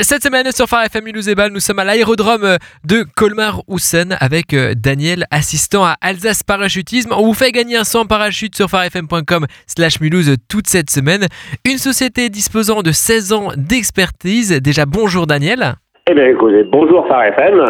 Cette semaine sur Phare FM Mulhouse nous sommes à l'aérodrome de Colmar-Houssen avec euh, Daniel, assistant à Alsace Parachutisme. On vous fait gagner un saut en parachute sur farfm.com slash Mulhouse toute cette semaine. Une société disposant de 16 ans d'expertise. Déjà bonjour Daniel. Eh bien écoutez, bonjour Phare FM.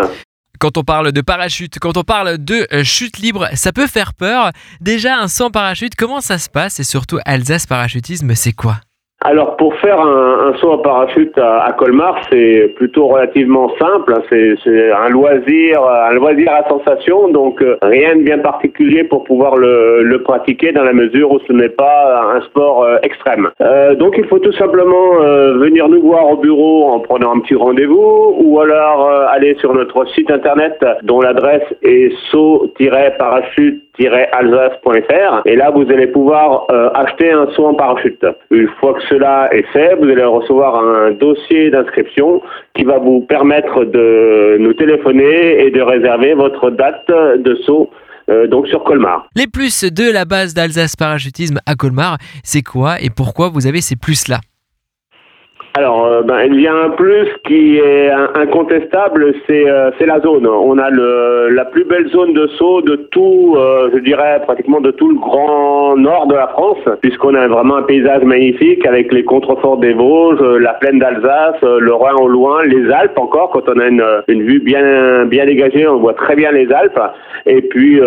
Quand on parle de parachute, quand on parle de euh, chute libre, ça peut faire peur. Déjà un saut en parachute, comment ça se passe? Et surtout Alsace Parachutisme, c'est quoi? Alors pour faire un, un, saut en parachute à, à Colmar, c'est plutôt relativement simple. Hein. C'est un loisir, un loisir à sensation, donc euh, rien de bien particulier pour pouvoir le, le, pratiquer dans la mesure où ce n'est pas un sport euh, extrême. Euh, donc il faut tout simplement euh, venir nous voir au bureau en prenant un petit rendez-vous, ou alors aller sur notre site internet dont l'adresse est saut-parachute alsace.fr et là vous allez pouvoir euh, acheter un saut en parachute. Une fois que cela est fait, vous allez recevoir un dossier d'inscription qui va vous permettre de nous téléphoner et de réserver votre date de saut euh, donc sur Colmar. Les plus de la base d'Alsace Parachutisme à Colmar, c'est quoi et pourquoi vous avez ces plus-là? Alors, euh, ben, il y a un plus qui est incontestable, c'est euh, la zone. On a le, la plus belle zone de saut de tout, euh, je dirais pratiquement de tout le grand nord de la France, puisqu'on a vraiment un paysage magnifique avec les contreforts des Vosges, la plaine d'Alsace, le Rhin au loin, les Alpes encore. Quand on a une, une vue bien bien dégagée, on voit très bien les Alpes. Et puis,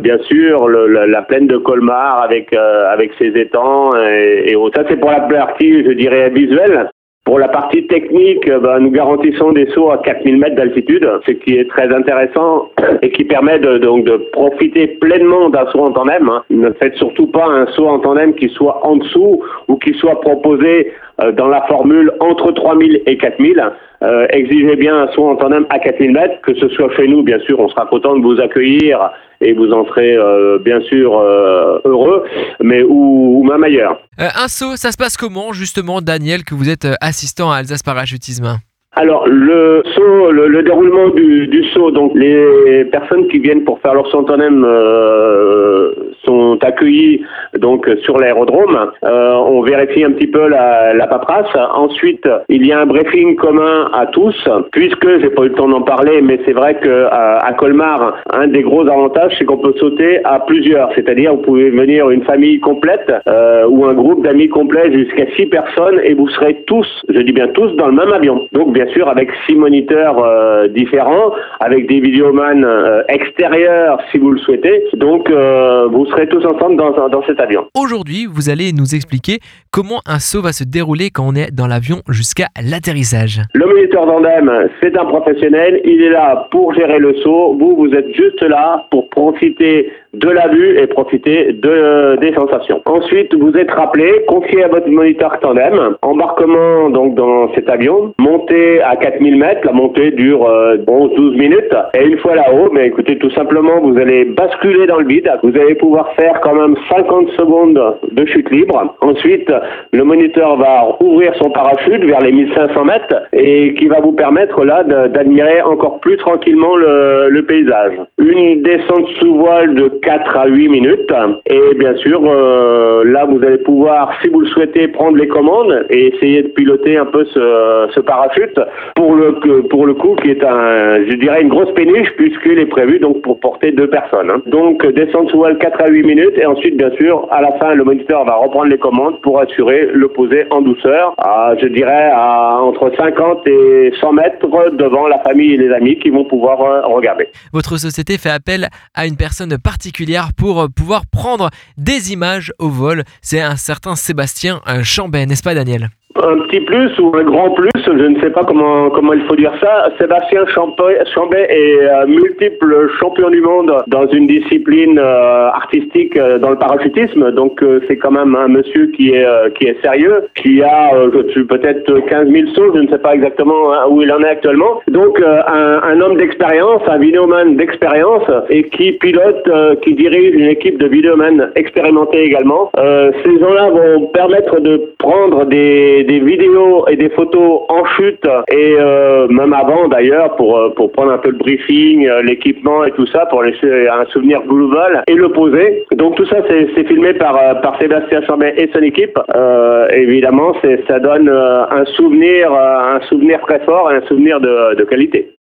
bien sûr, le, la, la, plaine de Colmar avec avec ses étangs et, et ça c'est pour la partie, je dirais, visuelle. Pour la partie technique, euh, ben, nous garantissons des sauts à 4000 mètres d'altitude, ce qui est très intéressant et qui permet de, donc de profiter pleinement d'un saut en tandem. Hein. Ne faites surtout pas un saut en tandem qui soit en dessous ou qui soit proposé dans la formule entre 3000 et 4000. Euh, exigez bien un saut en tandem à 4000 mètres, que ce soit chez nous, bien sûr, on sera content de vous accueillir et vous en serez euh, bien sûr euh, heureux, mais ou, ou même ailleurs. Euh, un saut, ça se passe comment justement, Daniel, que vous êtes assistant à Alsace Parachutisme alors le saut, le, le déroulement du, du, saut, donc les personnes qui viennent pour faire leur saut en tandem euh, sont accueillis donc sur l'aérodrome. Euh, on vérifie un petit peu la, la, paperasse. Ensuite, il y a un briefing commun à tous, puisque j'ai pas eu le temps d'en parler, mais c'est vrai que à, à, Colmar, un des gros avantages, c'est qu'on peut sauter à plusieurs. C'est-à-dire, vous pouvez venir une famille complète euh, ou un groupe d'amis complet jusqu'à six personnes et vous serez tous, je dis bien tous, dans le même avion. Donc bien sûr avec six moniteurs euh, différents, avec des vidéomans euh, extérieurs si vous le souhaitez. Donc euh, vous serez tous ensemble dans, dans cet avion. Aujourd'hui, vous allez nous expliquer comment un saut va se dérouler quand on est dans l'avion jusqu'à l'atterrissage. Le moniteur d'andem, c'est un professionnel, il est là pour gérer le saut. Vous, vous êtes juste là pour profiter de la vue et profiter de, des sensations. Ensuite, vous êtes rappelé, confié à votre moniteur tandem, embarquement donc dans cet avion, montée à 4000 mètres, la montée dure euh, 11-12 minutes, et une fois là-haut, mais écoutez, tout simplement, vous allez basculer dans le vide, vous allez pouvoir faire quand même 50 secondes de chute libre. Ensuite, le moniteur va ouvrir son parachute vers les 1500 mètres et qui va vous permettre là d'admirer encore plus tranquillement le, le paysage. Une descente sous voile de 4 à 8 minutes. Et bien sûr, euh, là, vous allez pouvoir, si vous le souhaitez, prendre les commandes et essayer de piloter un peu ce, parachute pour le, pour le coup, qui est un, je dirais, une grosse péniche puisqu'il est prévu donc pour porter deux personnes. Hein. Donc, descendre sous voile 4 à 8 minutes et ensuite, bien sûr, à la fin, le moniteur va reprendre les commandes pour assurer le poser en douceur, je dirais, à entre 50 et 100 mètres devant la famille et les amis qui vont pouvoir euh, regarder. Votre société fait appel à une personne particulière pour pouvoir prendre des images au vol. C'est un certain Sébastien Chambet, n'est-ce pas Daniel? Un petit plus ou un grand plus, je ne sais pas comment comment il faut dire ça. Sébastien Chambet est euh, multiple champion du monde dans une discipline euh, artistique euh, dans le parachutisme, donc euh, c'est quand même un monsieur qui est qui est sérieux, qui a peut-être 15 000 sauts, je ne sais pas exactement hein, où il en est actuellement. Donc un, un, homme d'expérience, un vidéoman d'expérience et qui pilote, qui dirige une équipe de vidéoman expérimentés également. ces gens-là vont permettre de prendre des des, vidéos et des photos en chute et euh, même avant d'ailleurs pour euh, pour prendre un peu le briefing, euh, l'équipement et tout ça pour laisser un souvenir global et le poser. Donc tout ça c'est filmé par par Sébastien Chambet et son équipe. évidemment, c'est ça donne un souvenir un souvenir très fort et un souvenir de, de qualité.